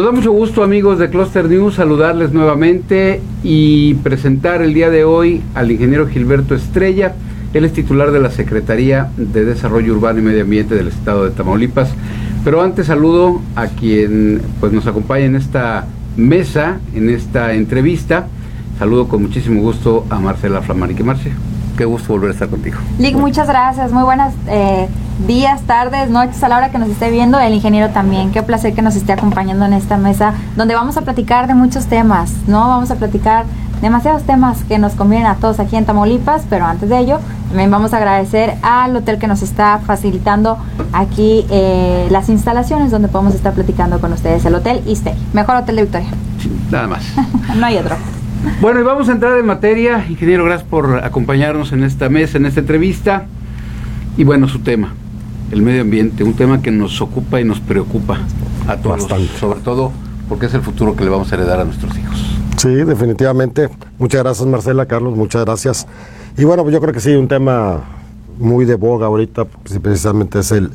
Nos da mucho gusto amigos de Cluster News saludarles nuevamente y presentar el día de hoy al ingeniero Gilberto Estrella. Él es titular de la Secretaría de Desarrollo Urbano y Medio Ambiente del Estado de Tamaulipas. Pero antes saludo a quien pues, nos acompaña en esta mesa, en esta entrevista. Saludo con muchísimo gusto a Marcela Flamarique. Marce, qué gusto volver a estar contigo. Lick, muchas gracias. Muy buenas eh, días, tardes, noches a la hora que nos esté viendo. El ingeniero también. Qué placer que nos esté acompañando en esta mesa donde vamos a platicar de muchos temas, ¿no? Vamos a platicar demasiados temas que nos convienen a todos aquí en Tamaulipas, pero antes de ello también vamos a agradecer al hotel que nos está facilitando aquí eh, las instalaciones donde podemos estar platicando con ustedes, el Hotel Istay, mejor hotel de Victoria. Nada más. no hay otro. Bueno, y vamos a entrar en materia. Ingeniero, gracias por acompañarnos en esta mesa, en esta entrevista. Y bueno, su tema, el medio ambiente, un tema que nos ocupa y nos preocupa a todos, sobre todo porque es el futuro que le vamos a heredar a nuestros hijos. Sí, definitivamente. Muchas gracias Marcela, Carlos, muchas gracias. Y bueno, pues yo creo que sí, un tema muy de boga ahorita, pues, precisamente es el,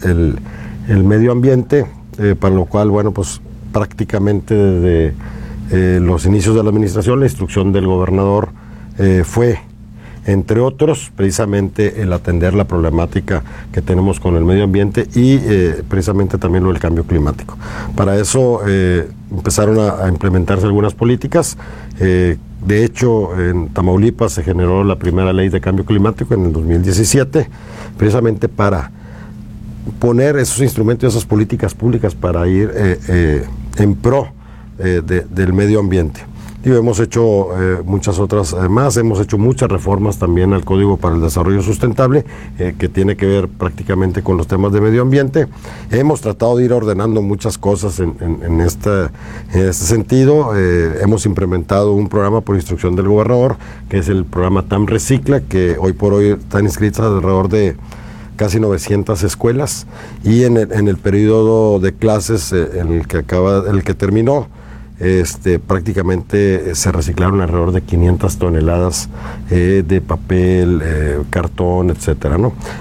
el, medio ambiente, eh, para lo cual, bueno, pues prácticamente desde eh, los inicios de la administración, la instrucción del gobernador eh, fue entre otros, precisamente el atender la problemática que tenemos con el medio ambiente y eh, precisamente también lo del cambio climático. Para eso eh, empezaron a, implementarse algunas políticas. Eh, de hecho, en Tamaulipas se generó la primera ley de cambio climático en el 2017, precisamente para poner esos instrumentos, esas políticas públicas para ir en pro del medio ambiente y hemos hecho eh, muchas otras eh, más, hemos hecho muchas reformas también al Código para el Desarrollo Sustentable, eh, que tiene que ver prácticamente con los temas de medio ambiente. Hemos tratado de ir ordenando muchas cosas en, en, este, en este sentido. hemos implementado un programa por instrucción del gobernador, que es el programa TAM Recicla, que hoy por hoy están inscritas alrededor de casi 900 escuelas y en el, en periodo de clases el que acaba el que terminó este, prácticamente eh, se reciclaron alrededor de 500 toneladas eh, de papel, eh, cartón, etcétera.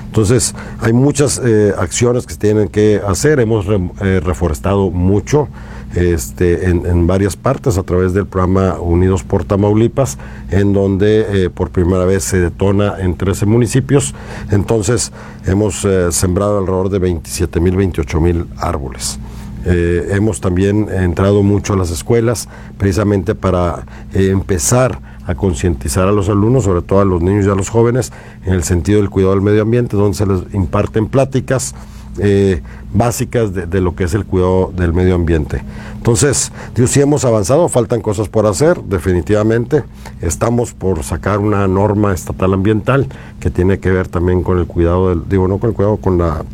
Entonces, hay muchas acciones que se tienen que hacer. Hemos reforestado mucho este, en, varias partes a través del programa Unidos por Tamaulipas, en donde por primera vez se detona en 13 municipios. Entonces, hemos sembrado alrededor de 27 mil, 28 mil árboles. Eh, hemos también entrado mucho a las escuelas precisamente para eh, empezar a concientizar a los alumnos, sobre todo a los niños y a los jóvenes, en el sentido del cuidado del medio ambiente, donde se les imparten pláticas eh, básicas de, lo que es el cuidado del medio ambiente. Entonces, digo, sí hemos avanzado, faltan cosas por hacer, definitivamente. Estamos por sacar una norma estatal ambiental que tiene que ver también con el cuidado del, digo, no con el cuidado, con la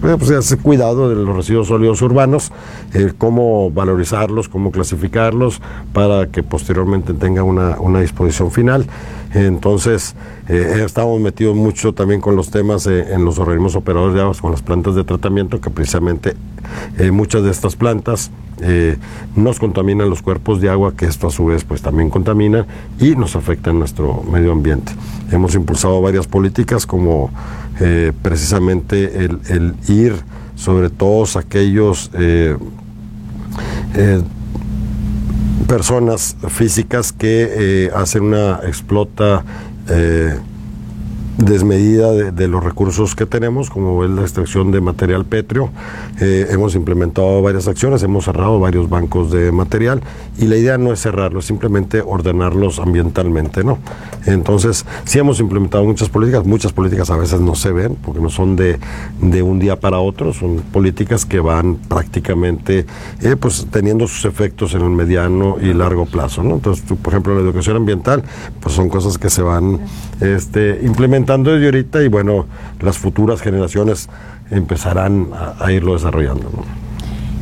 pues, hace cuidado de los residuos sólidos urbanos, eh, cómo valorizarlos, cómo clasificarlos, para que posteriormente tenga una, una disposición final. Entonces, eh, estamos metidos mucho también con los temas en los organismos operadores de aguas, con las plantas de tratamiento, que precisamente muchas de estas plantas nos contaminan los cuerpos de agua, que esto a su vez pues también contamina y nos afecta en nuestro medio ambiente. Hemos impulsado varias políticas como eh, precisamente el, ir sobre todos aquellos eh, eh, personas físicas que hacen una explota desmedida de, los recursos que tenemos, como es la extracción de material pétreo. Eh, hemos implementado varias acciones, hemos cerrado varios bancos de material y la idea no es cerrarlos, simplemente ordenarlos ambientalmente, ¿no? Entonces, sí hemos implementado muchas políticas, muchas políticas a veces no se ven porque no son de, de un día para otro, son políticas que van prácticamente eh, pues teniendo sus efectos en el mediano y largo plazo, ¿no? Entonces, por ejemplo, la educación ambiental, pues son cosas que se van este, implementando desde ahorita y bueno, las futuras generaciones empezarán a, irlo desarrollando.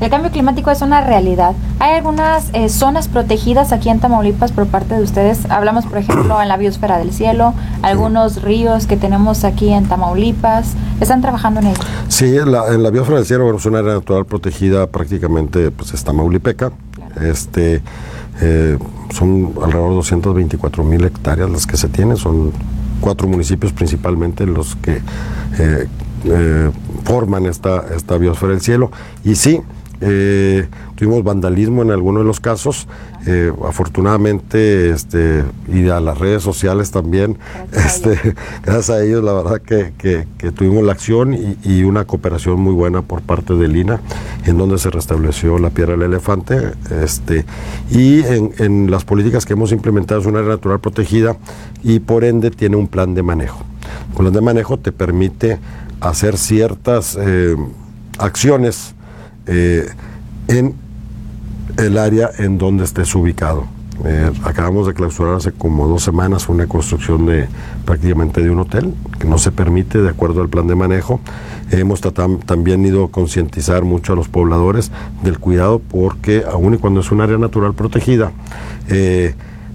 El cambio climático es una realidad. ¿Hay algunas eh, zonas protegidas aquí en Tamaulipas por parte de ustedes? Hablamos, por ejemplo, en la biosfera del cielo, algunos ríos que tenemos aquí en Tamaulipas. ¿Están trabajando en ello? Sí, en la, biosfera del cielo bueno, es una área natural protegida prácticamente, pues es Tamaulipeca. Este, eh, son alrededor de 224 mil hectáreas las que se tienen, son cuatro municipios principalmente los que eh, eh, forman esta, esta biosfera del cielo. Y sí, tuvimos vandalismo en algunos de los casos, eh, afortunadamente, este, y a las redes sociales también, gracias, este, a, gracias a ellos, la verdad que, que, tuvimos la acción y, una cooperación muy buena por parte de Lina, en donde se restableció la piedra del elefante, este, y en, en las políticas que hemos implementado es una área natural protegida y por ende tiene un plan de manejo. Un plan de manejo te permite hacer ciertas eh, acciones eh, en el área en donde estés ubicado. Eh, acabamos de clausurar hace como dos semanas una construcción de prácticamente de un hotel que no se permite de acuerdo al plan de manejo. Hemos también ido a concientizar mucho a los pobladores del cuidado porque aun y cuando es un área natural protegida,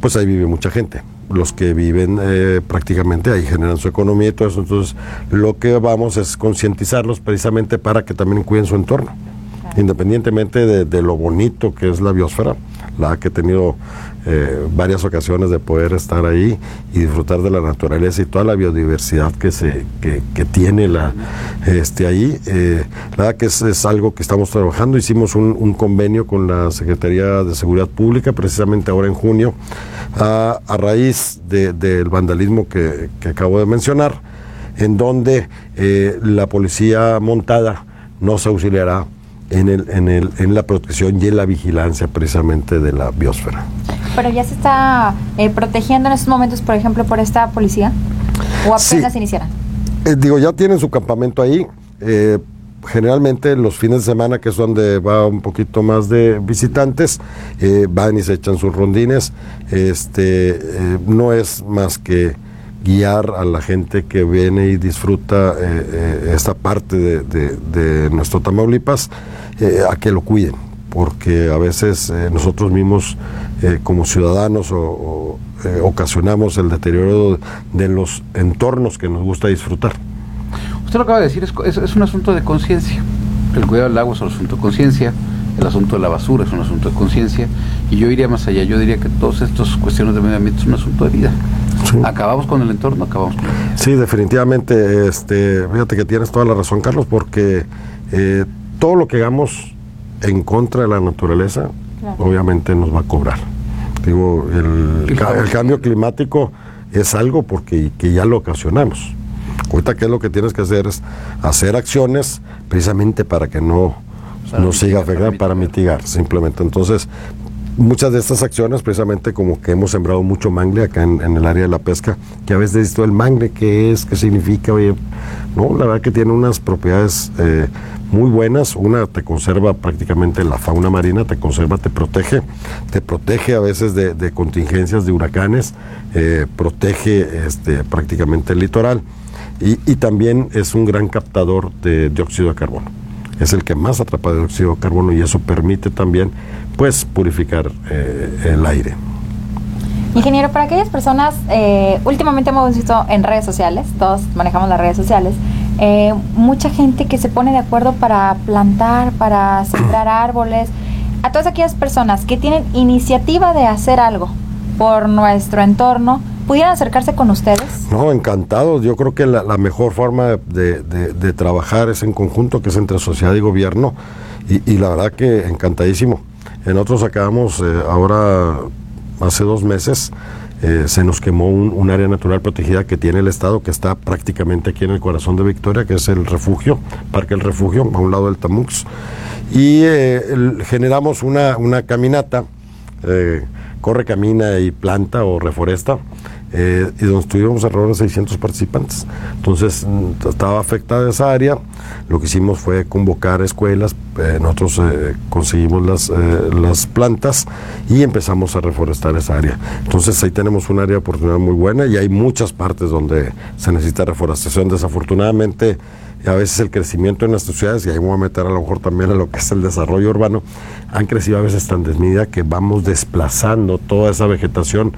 pues ahí vive mucha gente los que viven eh, prácticamente ahí generan su economía y todo eso. Entonces, lo que vamos es concientizarlos precisamente para que también cuiden su entorno, independientemente de, lo bonito que es la biosfera, la que he tenido eh, varias ocasiones de poder estar ahí y disfrutar de la naturaleza y toda la biodiversidad que se que, tiene la este ahí eh, la verdad que es, algo que estamos trabajando. Hicimos un, convenio con la Secretaría de Seguridad Pública precisamente ahora en junio a, raíz del vandalismo que, acabo de mencionar en donde eh, la policía montada nos auxiliará en, el, en, el, en la protección y en la vigilancia precisamente de la biosfera. Pero ya se está eh, protegiendo en estos momentos, por ejemplo, por esta policía, o apenas sí. iniciará. Eh, digo, ya tienen su campamento ahí. Eh, generalmente los fines de semana, que es donde va un poquito más de visitantes, van y se echan sus rondines. Este, no es más que guiar a la gente que viene y disfruta esta parte de, de nuestro Tamaulipas a que lo cuiden porque a veces eh, nosotros mismos eh, como ciudadanos o, eh, ocasionamos el deterioro de los entornos que nos gusta disfrutar. Usted lo acaba de decir, es, es, un asunto de conciencia. El cuidado del agua es un asunto de conciencia, el asunto de la basura es un asunto de conciencia, y yo iría más allá, yo diría que todas estas cuestiones de medio ambiente es un asunto de vida. Acabamos con el entorno, acabamos con vida. Sí, definitivamente, este, fíjate que tienes toda la razón, Carlos, porque todo lo que hagamos en contra de la naturaleza, obviamente nos va a cobrar. Digo, el, cambio climático es algo porque que ya lo ocasionamos. Ahorita, ¿qué es lo que tienes que hacer? Es hacer acciones precisamente para que no nos siga afectando, para mitigar, simplemente. Entonces, muchas de estas acciones, precisamente como que hemos sembrado mucho mangle acá en, el área de la pesca, que a veces todo el mangle, ¿qué es? ¿Qué significa? No, la verdad que tiene unas propiedades eh, muy buenas. Una te conserva prácticamente la fauna marina, te conserva, te protege, te protege a veces de, contingencias de huracanes, eh, protege este, prácticamente el litoral y también es un gran captador de dióxido de carbono es el que más atrapa dióxido de carbono y eso permite también pues purificar eh, el aire. Ingeniero, para aquellas personas, eh, últimamente hemos visto en redes sociales, todos manejamos las redes sociales, eh, mucha gente que se pone de acuerdo para plantar, para sembrar árboles, a todas aquellas personas que tienen iniciativa de hacer algo por nuestro entorno, ¿pudieran acercarse con ustedes? No, encantados. Yo creo que la, mejor forma de, trabajar es en conjunto, que es entre sociedad y gobierno, y la verdad que encantadísimo. Nosotros acabamos eh, ahora, hace dos meses, eh, se nos quemó un, área natural protegida que tiene el Estado, que está prácticamente aquí en el corazón de Victoria, que es el refugio, Parque El Refugio, a un lado del Tamux. Y eh, generamos una, una caminata, corre, camina y planta o reforesta, eh, y donde estuvimos alrededor de 600 participantes. Entonces mm, estaba afectada esa área, lo que hicimos fue convocar escuelas, eh, nosotros eh, conseguimos las, las plantas y empezamos a reforestar esa área. Entonces ahí tenemos un área de oportunidad muy buena y hay muchas partes donde se necesita reforestación. Desafortunadamente, a veces el crecimiento en nuestras ciudades, y ahí vamos a meter a lo mejor también a lo que es el desarrollo urbano, han crecido a veces tan desmedida que vamos desplazando toda esa vegetación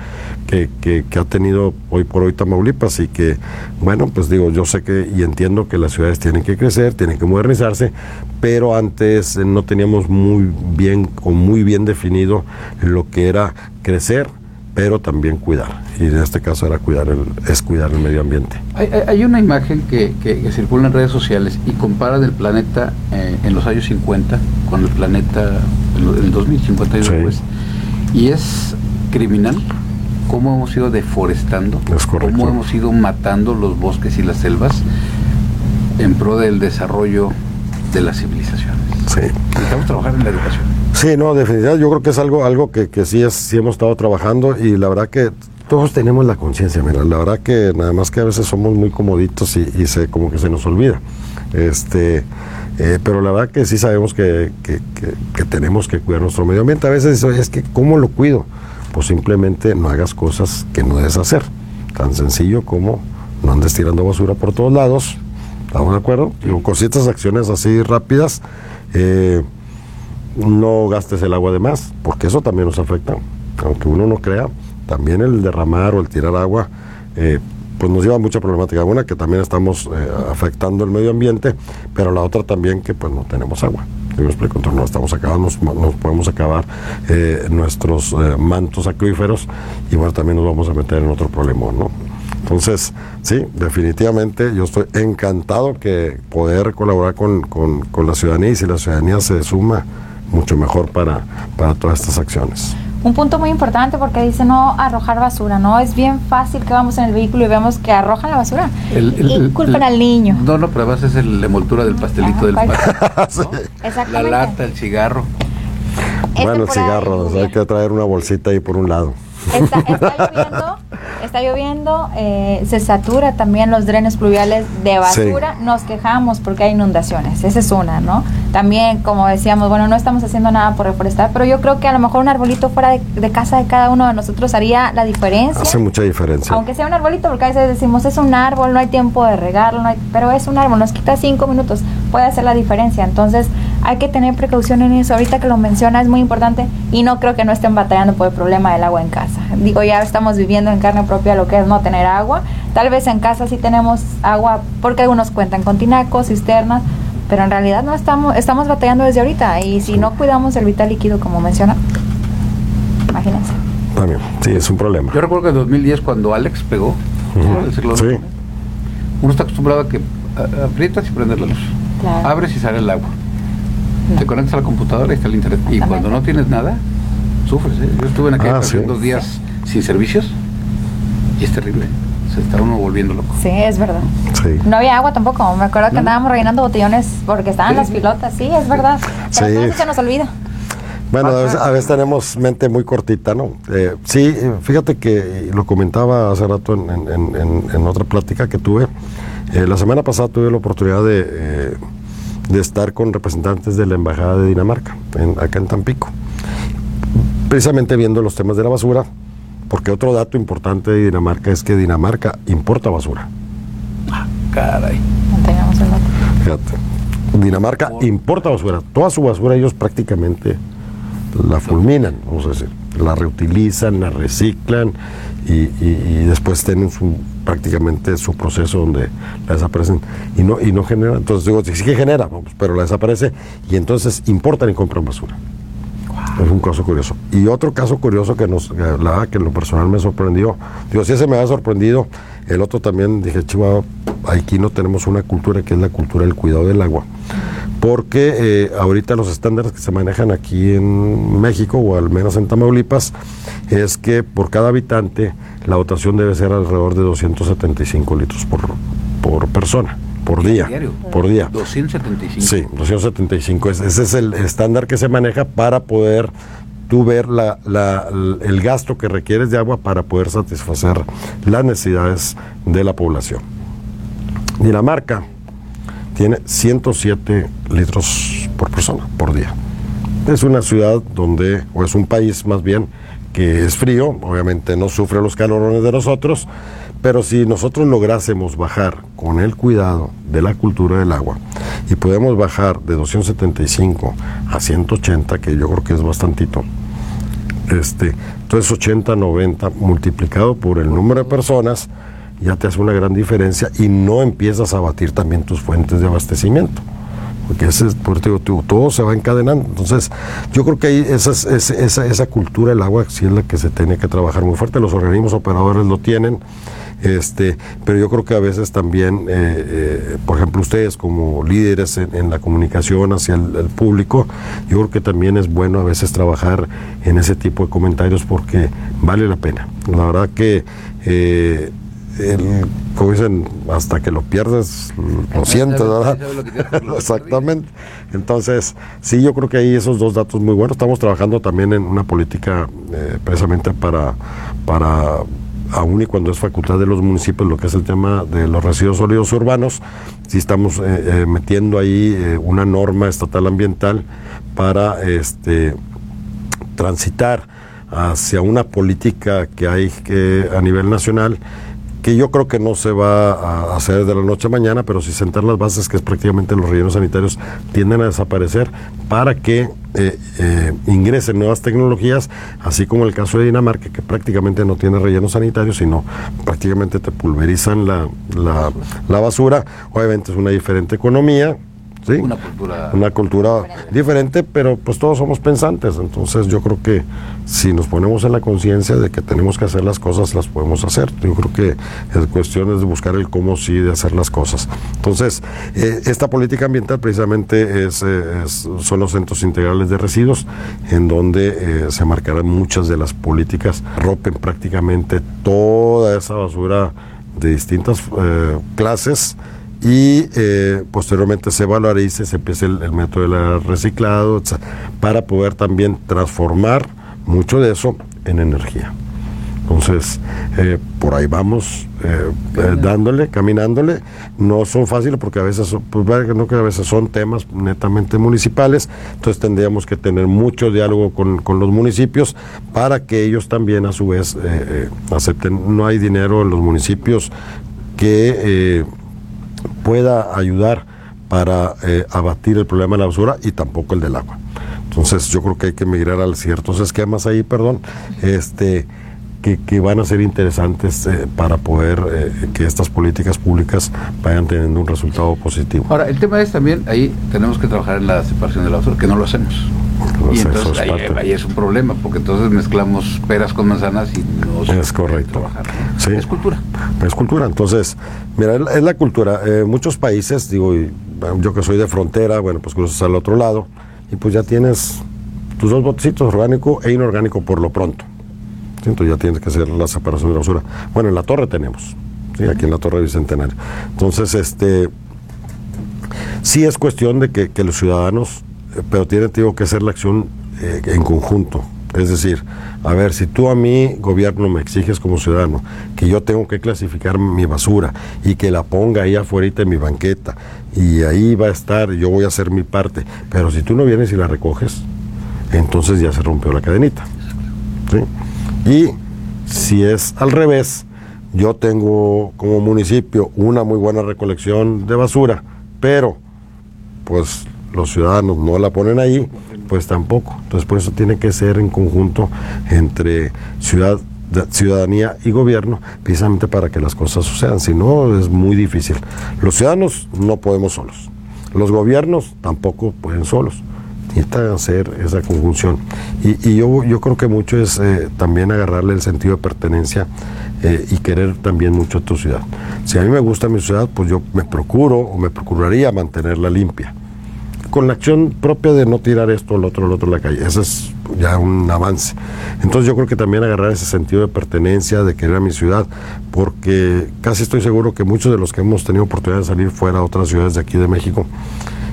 que, que, ha tenido hoy por hoy Tamaulipas y que, bueno, pues digo, yo sé que y entiendo que las ciudades tienen que crecer, tienen que modernizarse, pero antes no teníamos muy bien o muy bien definido lo que era crecer pero también cuidar. Y en este caso era cuidar el, es cuidar el medio ambiente. Hay, una imagen que, que, circula en redes sociales y compara el planeta eh, en los años 50 con el planeta el, el 2050 Sí. después. Y es criminal cómo hemos ido deforestando, cómo hemos ido matando los bosques y las selvas en pro del desarrollo de las civilizaciones. Sí. Necesitamos trabajar en la educación. Sí, no, definitivamente yo creo que es algo, algo que, que sí, es, sí hemos estado trabajando y la verdad que todos tenemos la conciencia, mira, la verdad que nada más que a veces somos muy comoditos y, y se, como que se nos olvida. Este, eh, pero la verdad que sí sabemos que, que- que- que tenemos que cuidar nuestro medio ambiente. A veces "Oye, es que, ¿cómo lo cuido? Pues simplemente no hagas cosas que no debes hacer. Tan sencillo como no andes tirando basura por todos lados. ¿Estamos de acuerdo? Digo, con ciertas acciones así rápidas. Eh, no gastes el agua de más, porque eso también nos afecta. Aunque uno no crea, también el derramar o el tirar agua, eh, pues nos lleva a mucha problemática. Una, que también estamos eh, afectando el medio ambiente, pero la otra también que pues no tenemos agua. Entonces no estamos acabando, nos, podemos acabar nuestros mantos acuíferos y bueno, también nos vamos a meter en otro problema, ¿no? Entonces, sí, definitivamente yo estoy encantado que poder colaborar con, con- con la ciudadanía y si la ciudadanía se suma, mucho mejor para, para todas estas acciones. Un punto muy importante porque dice no arrojar basura, ¿no? Es bien fácil que vamos en el vehículo y vemos que arrojan la basura. y culpan al niño. No, no, pero además es el- la envoltura del pastelito Ah, del pastel. ¿no? La lata, el cigarro. Es bueno, el cigarro, o sea, lluvia. hay que traer una bolsita ahí por un lado. Está, está lloviendo, está lloviendo, eh, se satura también los drenes pluviales de basura, nos quejamos porque hay inundaciones, esa es una, ¿no? También, como decíamos, bueno, no estamos haciendo nada por reforestar, pero yo creo que a lo mejor un arbolito fuera de, de casa de cada uno de nosotros haría la diferencia. Hace mucha diferencia. Aunque sea un arbolito, porque a veces decimos es un árbol, no hay tiempo de regarlo, no hay- pero es un árbol, nos quita cinco minutos, puede hacer la diferencia. Entonces hay que tener precaución en eso. Ahorita que lo menciona es muy importante y no creo que no estén batallando por el problema del agua en casa. Digo, ya estamos viviendo en carne propia lo que es no tener agua. Tal vez en casa sí tenemos agua, porque algunos cuentan con tinacos, cisternas, pero en realidad no estamos, estamos batallando desde ahorita. Y si no cuidamos el vital líquido, como menciona, imagínense. También, sí, es un problema. Yo recuerdo que en 2010 cuando Alex pegó Ujú. el ciclón, Sí. uno está acostumbrado a que aprietas y prendes la luz. Claro. Abres y sale el agua. Te conectas a la computadora y está el internet. Y cuando no tienes nada, sufres. ¿eh? Yo estuve en aquella Ah, sí. dos días sin servicios y es terrible. Se está uno volviendo loco. Sí, es verdad. Sí. No había agua tampoco. Me acuerdo que No. andábamos rellenando botellones porque estaban Sí, las pilotas. Sí, es verdad. Pero Sí. se nos olvida. Bueno, a veces, a veces tenemos mente muy cortita, ¿no? Eh, sí, fíjate que lo comentaba hace rato en, en- en- en- en otra plática que tuve. Eh, la semana pasada tuve la oportunidad de, eh, de estar con representantes de la Embajada de Dinamarca, en- acá en Tampico. Precisamente viendo los temas de la basura, porque otro dato importante de Dinamarca es que Dinamarca importa basura. Caray. No teníamos el dato. Fíjate. Dinamarca importa basura. Toda su basura ellos prácticamente la fulminan, vamos a decir. La reutilizan, la reciclan y, después tienen su, prácticamente su proceso donde la desaparecen y no, y no genera. Entonces digo, sí que genera, vamos, pero la desaparece y entonces importan y compran basura. Es un caso curioso. Y otro caso curioso que nos, verdad que en lo personal me sorprendió, digo, si ese me ha sorprendido, el otro también dije, Chihuahua, aquí no tenemos una cultura que es la cultura del cuidado del agua. Porque eh, ahorita los estándares que se manejan aquí en México, o al menos en Tamaulipas, es que por cada habitante la dotación debe ser alrededor de 275 litros por, por persona, por día. Diario. Por día. 275. Sí, 275. Es- Ese es el estándar que se maneja para poder tú ver la- la- el gasto que requieres de agua para poder satisfacer las necesidades de la población. Dinamarca tiene 107 litros por persona por día. Es una ciudad donde, o es un país más bien, que es frío, obviamente no sufre los calorones de nosotros, pero si nosotros lográsemos bajar con el cuidado de la cultura del agua y podemos bajar de 275 a 180, que yo creo que es bastantito, este, entonces 80, 90 multiplicado por el número de personas, ya te hace una gran diferencia y no empiezas a batir también tus fuentes de abastecimiento. Porque ese, es- por digo, todo se va encadenando. Entonces, yo creo que ahí esa, es- esa, esa, esa cultura del agua sí es la que se tiene que trabajar muy fuerte. Los organismos operadores lo tienen. Este, pero yo creo que a veces también, eh, eh, por ejemplo, ustedes como líderes en, la comunicación hacia el, público, yo creo que también es bueno a veces trabajar en ese tipo de comentarios porque vale la pena. La verdad que eh, como dicen, hasta que lo pierdes, lo sientes, ¿verdad? Exactamente. Entonces, sí, yo creo que hay esos dos datos muy buenos. Estamos trabajando también en una política eh, precisamente para, para, aún y cuando es facultad de los municipios, lo que es el tema de los residuos sólidos urbanos, sí estamos eh, eh, metiendo ahí una norma estatal ambiental para este transitar hacia una política que hay que a nivel nacional que yo creo que no se va a hacer de la noche a mañana, pero si sentar las bases, que es prácticamente los rellenos sanitarios, tienden a desaparecer para que eh, eh, ingresen nuevas tecnologías, así como el caso de Dinamarca, que prácticamente no tiene rellenos sanitarios, sino prácticamente te pulverizan la, la, la basura. Obviamente es una diferente economía, una cultura, una cultura diferente. pero pues todos somos pensantes, entonces yo creo que si nos ponemos en la conciencia de que tenemos que hacer las cosas, las podemos hacer. Yo creo que es cuestión de buscar el cómo sí de hacer las cosas. Entonces, eh, esta política ambiental precisamente es, son los centros integrales de residuos, en donde eh, se marcarán muchas de las políticas, rompen prácticamente toda esa basura de distintas eh, clases y eh, posteriormente se valorice, se empiece el, método del reciclado, para poder también transformar mucho de eso en energía. Entonces, eh, por ahí vamos eh, dándole, caminándole. No son fáciles porque a veces, pues, no que a veces son temas netamente municipales. Entonces tendríamos que tener mucho diálogo con, con los municipios para que ellos también a su vez acepten. No hay dinero en los municipios que pueda ayudar para eh, abatir el problema de la basura y tampoco el del agua. Entonces yo creo que hay que migrar a ciertos esquemas ahí, perdón, este, que, van a ser interesantes eh, para poder eh, que estas políticas públicas vayan teniendo un resultado positivo. Ahora, el tema es también, ahí tenemos que trabajar en la separación de la basura, que no lo hacemos. Y entonces ahí, es un problema, porque entonces mezclamos peras con manzanas y no es correcto. Trabajar, sí. Es cultura. Es cultura. Entonces, mira, es la cultura. Eh, muchos países, digo, yo que soy de frontera, bueno, pues cruzas al otro lado y pues ya tienes tus dos botecitos, orgánico e inorgánico por lo pronto. Entonces ya tienes que hacer la separación de la basura. Bueno, en la torre tenemos, ¿sí? aquí en la torre Bicentenario. Entonces, este, sí es cuestión de que, los ciudadanos, pero tiene que hacer la acción eh, en conjunto. Es decir, a ver, si tú a mí, gobierno, me exiges como ciudadano que yo tengo que clasificar mi basura y que la ponga ahí afuera en mi banqueta y ahí va a estar, yo voy a hacer mi parte, pero si tú no vienes y la recoges, entonces ya se rompió la cadenita. Y si es al revés, yo tengo como municipio una muy buena recolección de basura, pero pues los ciudadanos no la ponen ahí, pues tampoco. Entonces por eso tiene que ser en conjunto entre ciudad, ciudadanía y gobierno, precisamente para que las cosas sucedan. Si no, es muy difícil. Los ciudadanos no podemos solos. Los gobiernos tampoco pueden solos necesita hacer esa conjunción. Y, yo, yo creo que mucho es eh, también agarrarle el sentido de pertenencia eh, y querer también mucho a tu ciudad. Si a mí me gusta mi ciudad, pues yo me procuro o me procuraría mantenerla limpia. Con la acción propia de no tirar esto, el otro, el otro en la calle. Ese es ya un avance. Entonces yo creo que también agarrar ese sentido de pertenencia, de querer a mi ciudad, porque casi estoy seguro que muchos de los que hemos tenido oportunidad de salir fuera a otras ciudades de aquí de México,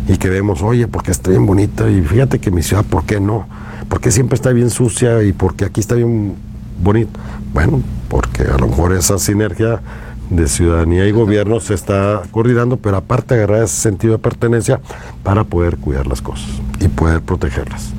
y que vemos, oye, porque está bien bonita y fíjate que mi ciudad, ¿por qué no? porque siempre está bien sucia y porque aquí está bien bonito? Bueno, porque a lo mejor esa sinergia de ciudadanía y gobierno se está coordinando, pero aparte agarrar ese sentido de pertenencia para poder cuidar las cosas y poder protegerlas.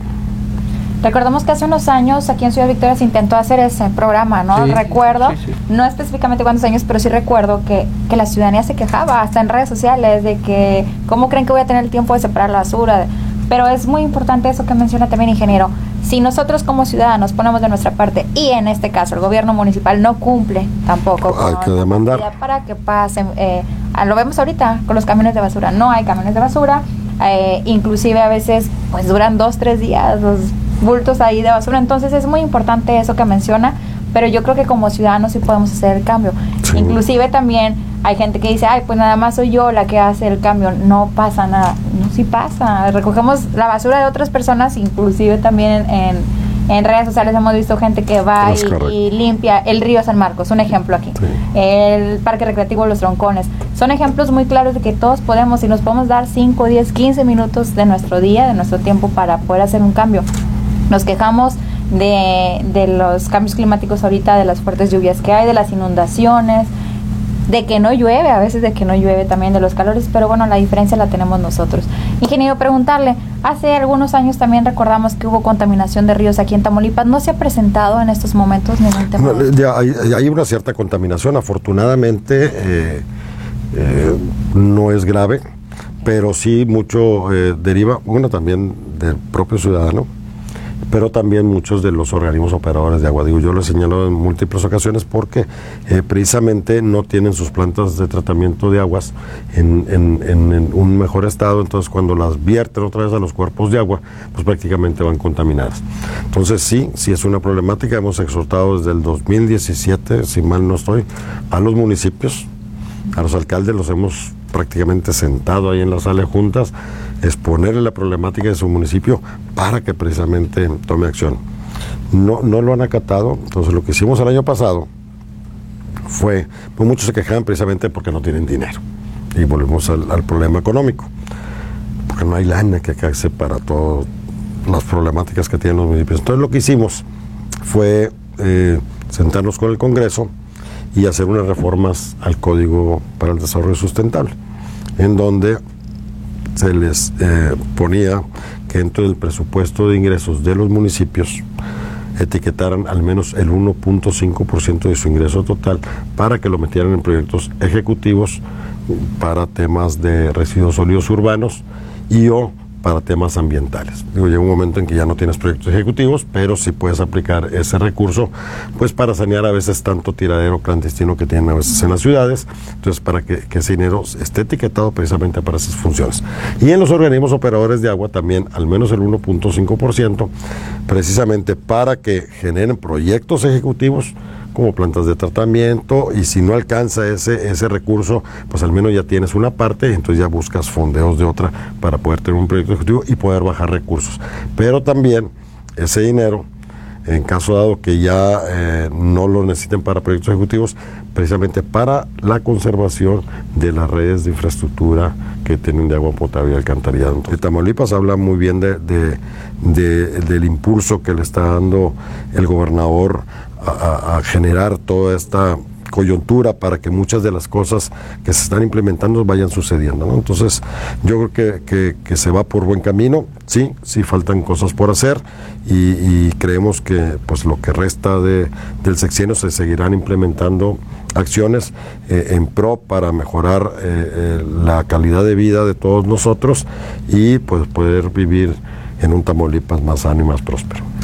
Recordamos que hace unos años aquí en Ciudad Victoria se intentó hacer ese programa, ¿no? recuerdo, no específicamente cuántos años, pero sí recuerdo que, que, la ciudadanía se quejaba, hasta en redes sociales, de que, ¿cómo creen que voy a tener el tiempo de separar la basura? Pero es muy importante eso que menciona también, ingeniero. Si nosotros como ciudadanos ponemos de nuestra parte y en este caso el gobierno municipal no cumple tampoco hay que demandar para que pasen, eh, lo vemos ahorita con los camiones de basura, no hay camiones de basura, eh, inclusive a veces pues duran dos, tres días los bultos ahí de basura. Entonces es muy importante eso que menciona pero yo creo que como ciudadanos sí podemos hacer el cambio. Inclusive también hay gente que dice, ay, pues nada más soy yo la que hace el cambio. No pasa nada. No, sí pasa. Recogemos la basura de otras personas, inclusive también en en redes sociales hemos visto gente que va y, limpia el río San Marcos, un ejemplo aquí. El Parque Recreativo Los Troncones. Son ejemplos muy claros de que todos podemos y nos podemos dar 5, 10, 15 minutos de nuestro día, de nuestro tiempo para poder hacer un cambio. Nos quejamos de, de los cambios climáticos ahorita, de las fuertes lluvias que hay, de las inundaciones, de que no llueve, a veces de que no llueve también de los calores, pero bueno, la diferencia la tenemos nosotros. Ingeniero, preguntarle, hace algunos años también recordamos que hubo contaminación de ríos aquí en Tamaulipas, ¿no se ha presentado en estos momentos ningún tema? hay, una cierta contaminación, afortunadamente eh, eh, no es grave, pero sí mucho eh, deriva, bueno, también del propio ciudadano, pero también muchos de los organismos operadores de agua. Digo, yo lo he señalado en múltiples ocasiones porque eh, precisamente no tienen sus plantas de tratamiento de aguas en, un mejor estado, entonces cuando las vierten otra vez a los cuerpos de agua, pues prácticamente van contaminadas. Entonces sí, sí es una problemática, hemos exhortado desde el 2017, si mal no estoy, a los municipios, a los alcaldes los hemos prácticamente sentado ahí en la sala juntas, exponerle la problemática de su municipio para que precisamente tome acción. No, no lo han acatado, entonces lo que hicimos el año pasado fue, pues muchos se quejaban precisamente porque no tienen dinero. Y volvemos al, problema económico, porque no hay lana que hace para todas las problemáticas que tienen los municipios. Entonces lo que hicimos fue eh, sentarnos con el Congreso y hacer unas reformas al Código para el Desarrollo Sustentable, en donde se les eh, ponía que dentro del presupuesto de ingresos de los municipios etiquetaran al menos el 1.5% de su ingreso total para que lo metieran en proyectos ejecutivos para temas de residuos sólidos urbanos y o para temas ambientales. Digo, llega un momento en que ya no tienes proyectos ejecutivos, pero sí puedes aplicar ese recurso, pues para sanear a veces tanto tiradero clandestino que tienen a veces en las ciudades, entonces para que, ese dinero esté etiquetado precisamente para esas funciones. Y en los organismos operadores de agua también al menos el 1.5%, precisamente para que generen proyectos ejecutivos como plantas de tratamiento y si no alcanza ese, ese recurso, pues al menos ya tienes una parte entonces ya buscas fondeos de otra para poder tener un proyecto ejecutivo y poder bajar recursos. Pero también ese dinero, en caso dado que ya eh, no lo necesiten para proyectos ejecutivos, precisamente para la conservación de las redes de infraestructura que tienen de agua potable y alcantarillado. De Tamaulipas habla muy bien de, del impulso que le está dando el gobernador a, generar toda esta coyuntura para que muchas de las cosas que se están implementando vayan sucediendo. Entonces, yo creo que, que, se va por buen camino, sí, sí faltan cosas por hacer y, creemos que pues lo que resta de, del sexenio se seguirán implementando acciones eh, en pro para mejorar eh, eh, la calidad de vida de todos nosotros y pues poder vivir en un Tamaulipas más sano y más próspero.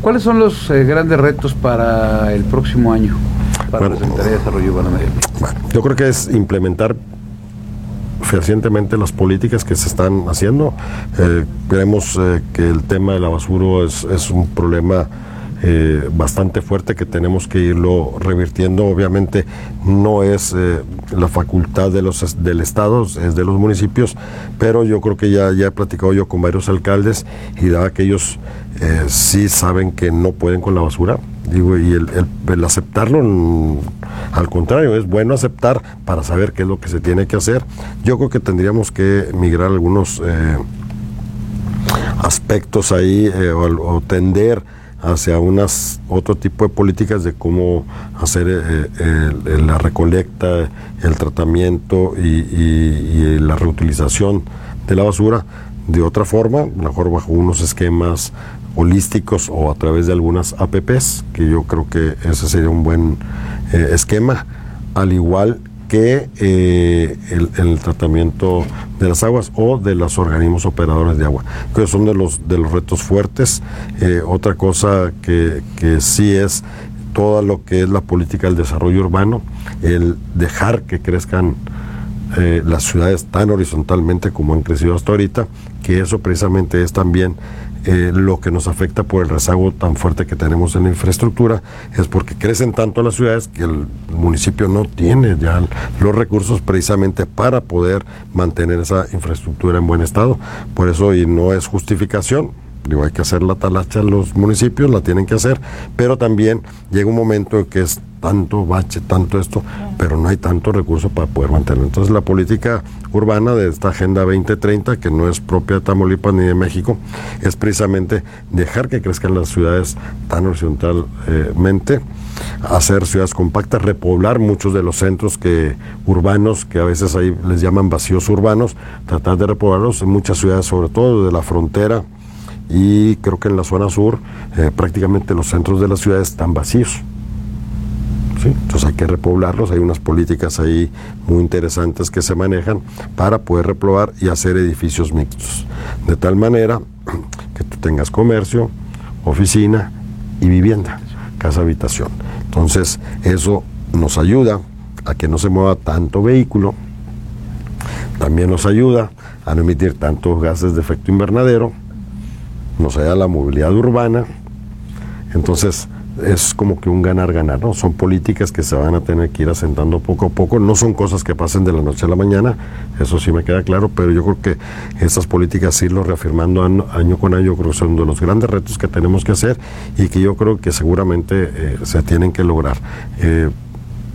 ¿Cuáles son los eh, grandes retos para el próximo año para la Secretaría de Desarrollo Urbano Bueno, yo creo que es implementar fehacientemente las políticas que se están haciendo. Eh, creemos eh, que el tema de la basura es, es un problema eh, bastante fuerte que tenemos que irlo revirtiendo. Obviamente no es eh, la facultad de los, del Estado, es de los municipios, pero yo creo que ya, ya he platicado yo con varios alcaldes y dado que ellos eh, sí saben que no pueden con la basura. Digo, y el, el, aceptarlo, mm, al contrario, es bueno aceptar para saber qué es lo que se tiene que hacer. Yo creo que tendríamos que migrar algunos aspectos ahí o tender hacia unas otro tipo de políticas de cómo hacer eh, la recolecta, el tratamiento y, la reutilización de la basura de otra forma, mejor bajo unos esquemas holísticos o a través de algunas APPs, que yo creo que ese sería un buen eh, esquema, al igual que eh, el, tratamiento de las aguas o de los organismos operadores de agua, que son de los, de los retos fuertes. Eh, otra cosa que, que sí es todo lo que es la política del desarrollo urbano, el dejar que crezcan eh, las ciudades tan horizontalmente como han crecido hasta ahorita, que eso precisamente es también eh, lo que nos afecta por el rezago tan fuerte que tenemos en la infraestructura es porque crecen tanto las ciudades que el municipio no tiene ya los recursos precisamente para poder mantener esa infraestructura en buen estado. Por eso, y no es justificación, Digo, hay que hacer la talacha los municipios, la tienen que hacer, pero también llega un momento en que es tanto bache, tanto esto, pero no hay tanto recurso para poder mantenerlo. Entonces la política urbana de esta Agenda 2030, que no es propia de Tamaulipas ni de México, es precisamente dejar que crezcan las ciudades tan horizontalmente, hacer ciudades compactas, repoblar muchos de los centros que urbanos, que a veces ahí les llaman vacíos urbanos, tratar de repoblarlos en muchas ciudades, sobre todo de la frontera, y creo que en la zona sur eh, prácticamente los centros de la ciudad están vacíos. Entonces hay que repoblarlos, hay unas políticas ahí muy interesantes que se manejan para poder repoblar y hacer edificios mixtos, de tal manera que tú tengas comercio, oficina y vivienda, casa habitación. Entonces eso nos ayuda a que no se mueva tanto vehículo, también nos ayuda a no emitir tantos gases de efecto invernadero, nos ayuda la movilidad urbana. Entonces, es como que un ganar-ganar, ¿no? Son políticas que se van a tener que ir asentando poco a poco, no son cosas que pasen de la noche a la mañana, eso sí me queda claro, pero yo creo que estas políticas irlo reafirmando año, con año, creo que son de los grandes retos que tenemos que hacer y que yo creo que seguramente eh, se tienen que lograr. Eh,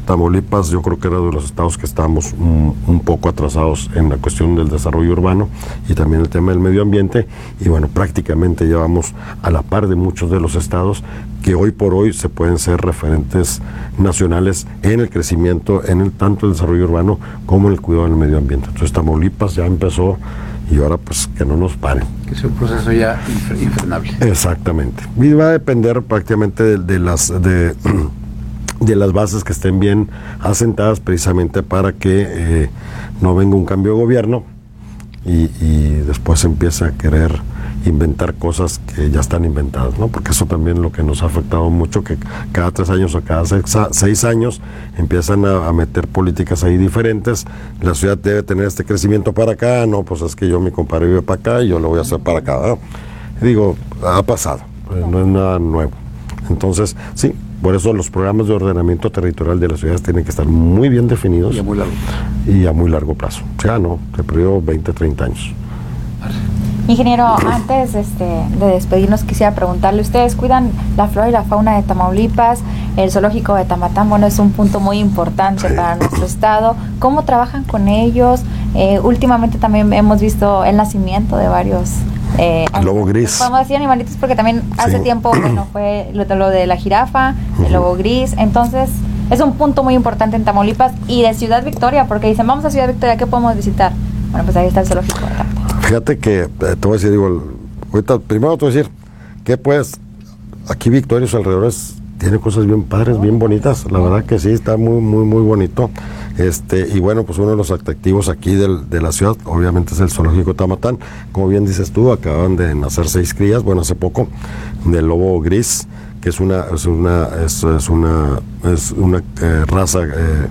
Tamaulipas yo creo que era de los estados que estábamos un, poco atrasados en la cuestión del desarrollo urbano y también el tema del medio ambiente y bueno, prácticamente llevamos a la par de muchos de los estados que hoy por hoy se pueden ser referentes nacionales en el crecimiento, en el tanto el desarrollo urbano como en el cuidado del medio ambiente. Entonces Tamaulipas ya empezó y ahora pues que no nos paren. Que es un proceso ya infrenable. Exactamente. Y va a depender prácticamente de, de las de de las bases que estén bien asentadas precisamente para que eh, no venga un cambio de gobierno y, después empiece a querer inventar cosas que ya están inventadas, ¿no? Porque eso también es lo que nos ha afectado mucho, que cada tres años o cada seis, años empiezan a, meter políticas ahí diferentes. La ciudad debe tener este crecimiento para acá, no, pues es que yo mi compadre vive para acá y yo lo voy a hacer para acá. Digo, ha pasado, no es nada nuevo. Entonces, sí, por eso los programas de ordenamiento territorial de las ciudades tienen que estar muy bien definidos. Y a muy largo plazo. Y a muy largo plazo. O sea, no, se perdió 20, 30 años. Ingeniero, antes este, de despedirnos quisiera preguntarle, ¿ustedes cuidan la flora y la fauna de Tamaulipas? El zoológico de Tamatán, bueno, es un punto muy importante para nuestro estado. ¿Cómo trabajan con ellos? Eh, últimamente también hemos visto el nacimiento de varios eh, lobo gris. Podemos decir animalitos porque también hace tiempo bueno, fue lo, lo, de la jirafa, el lobo gris. Entonces, es un punto muy importante en Tamaulipas y de Ciudad Victoria, porque dicen, vamos a Ciudad Victoria, ¿qué podemos visitar? Bueno, pues ahí está el zoológico. Fíjate que, eh, te voy a decir, digo, ahorita, primero te voy a decir, que pues, aquí Victoria y sus alrededores tiene cosas bien padres, bien bonitas, la verdad que sí, está muy, muy, muy bonito. Este, y bueno, pues uno de los atractivos aquí de la ciudad, obviamente es el zoológico Tamatán. Como bien dices tú, acaban de nacer seis crías, bueno, hace poco, del lobo gris, que es una, es una, es, una, es una eh, raza eh,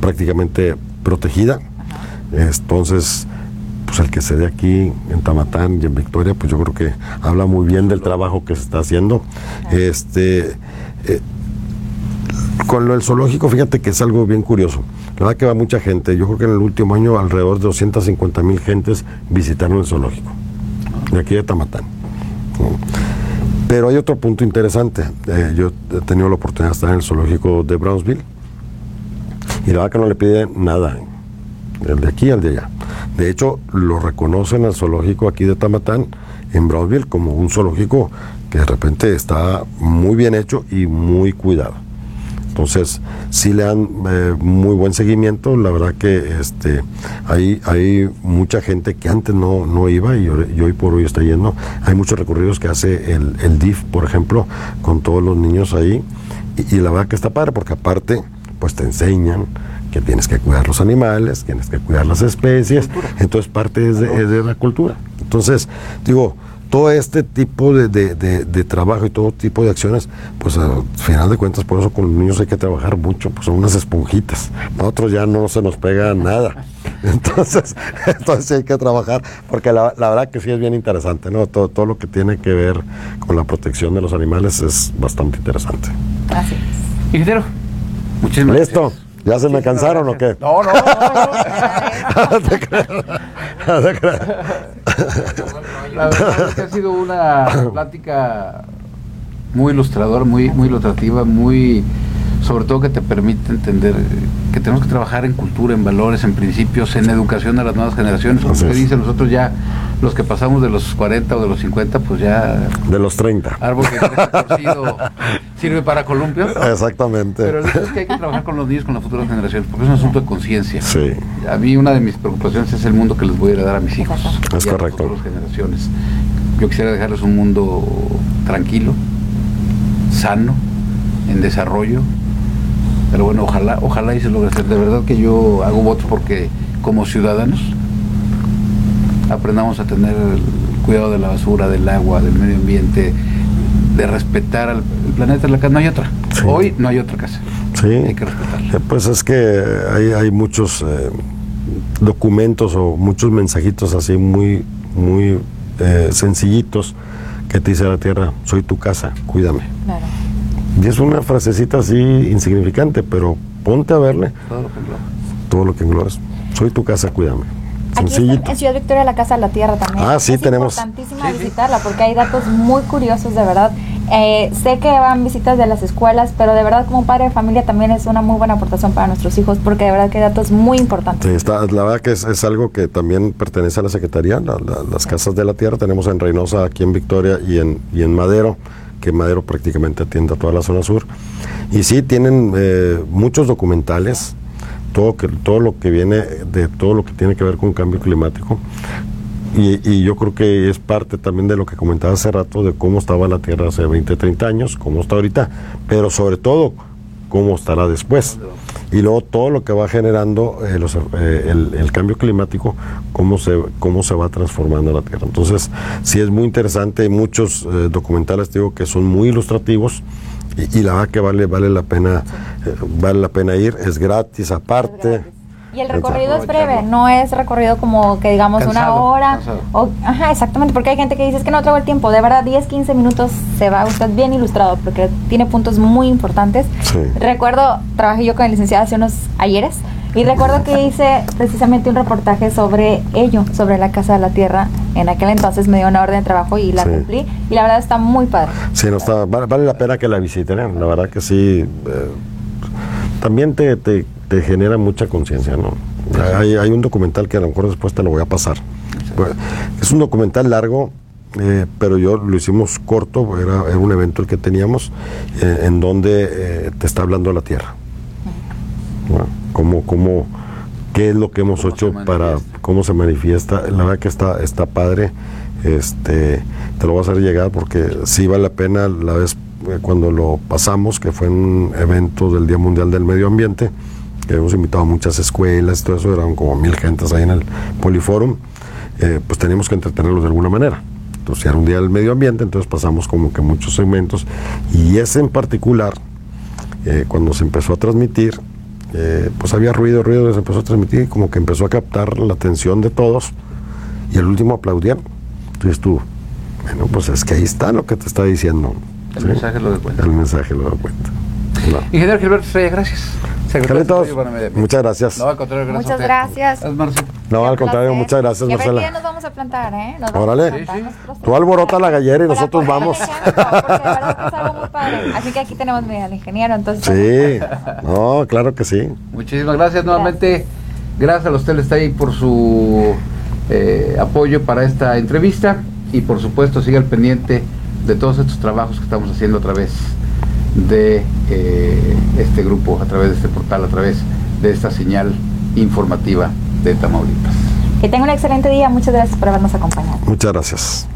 prácticamente protegida. Entonces, pues el que se dé aquí en Tamatán y en Victoria, pues yo creo que habla muy bien del trabajo que se está haciendo. Este, eh, con lo del zoológico, fíjate que es algo bien curioso. La verdad que va mucha gente. Yo creo que en el último año alrededor de 250 mil gentes visitaron el zoológico. De aquí de Tamatán. Pero hay otro punto interesante. Eh, yo he tenido la oportunidad de estar en el zoológico de Brownsville. Y la verdad que no le pide nada. El de aquí al de allá. De hecho, lo reconocen al zoológico aquí de Tamatán, en Brownsville, como un zoológico que de repente está muy bien hecho y muy cuidado. Entonces, sí le dan eh, muy buen seguimiento. La verdad que este, hay, hay mucha gente que antes no, no iba y, hoy por hoy está yendo. Hay muchos recorridos que hace el, el DIF, por ejemplo, con todos los niños ahí. Y, la verdad que está padre porque aparte, pues te enseñan que tienes que cuidar los animales, tienes que cuidar las especies. Entonces, parte es de, es de la cultura. Entonces, digo, todo este tipo de, de- de- de trabajo y todo tipo de acciones, pues al final de cuentas, por eso con los niños hay que trabajar mucho, pues son unas esponjitas. Nosotros ya no se nos pega nada. Entonces, entonces sí hay que trabajar, porque la, la verdad que sí es bien interesante, ¿no? Todo, todo lo que tiene que ver con la protección de los animales es bastante interesante. Es. Ingeniero, muchísimas ¿Listo? gracias. ¿Ya se me cansaron o qué? No, no, no, no. No te creas. No te creas. La verdad es que ha sido una plática muy ilustradora, muy, muy ilustrativa, muy sobre todo que te permite entender que tenemos que trabajar en cultura, en valores, en principios, en educación de las nuevas generaciones. Como usted dice, nosotros ya, los que pasamos de los 40 o de los 50, pues ya De los 30. árbol que torcido sirve para columpio. Exactamente. Pero es que hay que trabajar con los niños, con las futuras generaciones, porque es un asunto de conciencia. Sí. A mí una de mis preocupaciones es el mundo que les voy a heredar a mis hijos. Es y a las correcto. futuras generaciones. Yo quisiera dejarles un mundo tranquilo, sano, en desarrollo. Pero bueno, ojalá, ojalá y se logre hacer. De verdad que yo hago votos porque como ciudadanos aprendamos a tener el cuidado de la basura, del agua, del medio ambiente, de respetar al el planeta, la casa. No hay otra. Sí. Hoy no hay otra casa. Sí. Hay que respetarla. Eh, Pues es que hay, hay muchos eh, documentos o muchos mensajitos así muy, muy eh, sencillitos que te dice la tierra, soy tu casa, cuídame. Claro. Y es una frasecita así insignificante, pero ponte a verle Todo lo que engloba. todo lo que englobas. Soy tu casa, cuídame. Aquí está Sencillito. en Ciudad Victoria la Casa de la Tierra también. Ah, sí, es tenemos. importantísima Sí, sí. visitarla porque hay datos muy curiosos, de verdad. Eh, sé que van visitas de las escuelas, pero de verdad como padre de familia también es una muy buena aportación para nuestros hijos porque de verdad que hay datos muy importantes. Sí, está, la verdad que es, es algo que también pertenece a la Secretaría, la- la- las casas de la tierra. Tenemos en Reynosa, aquí en Victoria y en, y en Madero, que Madero prácticamente atiende a toda la zona sur. Y sí, tienen eh, muchos documentales, todo, todo lo que viene de todo lo que tiene que ver con cambio climático. Y, y yo creo que es parte también de lo que comentaba hace rato, de cómo estaba la Tierra hace 20, 30 años, cómo está ahorita, pero sobre todo cómo estará después. Y luego todo lo que va generando eh, los, eh, el, cambio climático, cómo se, cómo se va transformando la Tierra. Entonces, sí es muy interesante, muchos eh, documentales, digo, que son muy ilustrativos. Y, y la verdad que vale, vale la pena, eh, vale la pena ir, es gratis aparte. Y el recorrido es breve, no es recorrido como que digamos una Cansado, hora. cansado. O, ajá, exactamente, porque hay gente que dice es que no traigo el tiempo. De verdad, 10, 15 minutos se va usted bien ilustrado porque tiene puntos muy importantes. Sí. Recuerdo, trabajé yo con el licenciado hace unos ayeres y recuerdo que hice precisamente un reportaje sobre ello, sobre la Casa de la Tierra. En aquel entonces me dio una orden de trabajo y la Sí. cumplí. Y la verdad está muy padre. Sí, no está, vale, vale la pena que la visiten, ¿eh? la verdad que sí. eh, también te, te, te genera mucha conciencia, ¿no? Hay, hay un documental que a lo mejor después te lo voy a pasar. Bueno, es un documental largo, eh, pero yo lo hicimos corto, era, era un evento el que teníamos, eh, en donde eh, te está hablando la tierra. Bueno, cómo, cómo, qué es lo que hemos hecho para cómo se manifiesta. La verdad que está, está padre. Este, te lo voy a hacer llegar porque sí vale la pena la vez cuando lo pasamos, que fue un evento del Día Mundial del Medio Ambiente, que hemos invitado a muchas escuelas, todo eso, eran como mil gentes ahí en el Poliforum, eh, pues teníamos que entretenerlos de alguna manera. Entonces era un día del medio ambiente, entonces pasamos como que muchos segmentos, y ese en particular, eh, cuando se empezó a transmitir, eh, pues había ruido, ruido, se empezó a transmitir y como que empezó a captar la atención de todos y el último aplaudieron. Entonces tú, bueno, pues es que ahí está lo que te está diciendo. El ¿sí? mensaje lo de cuenta. El mensaje lo da cuenta. No. Ingeniero Gilberto Estrella, gracias. Secretario Carlitos, muchas gracias. No, al contrario, gracias. Muchas gracias. No, al contrario, muchas gracias, Y Marcela. día nos vamos a plantar, ¿eh? Nos vamos Órale. a plantar Sí, sí. nosotros. Tú alborota la gallera y Para nosotros vamos. el ejemplo, porque de verdad que es algo muy padre. Así que aquí tenemos al ingeniero, entonces. Sí, no, claro que sí. Muchísimas gracias nuevamente. Gracias a los Telestay ahí por su eh, apoyo para esta entrevista y por supuesto siga al pendiente de todos estos trabajos que estamos haciendo a través de eh, este grupo, a través de este portal, a través de esta señal informativa de Tamaulipas. Que tenga un excelente día. Muchas gracias por habernos acompañado. Muchas gracias.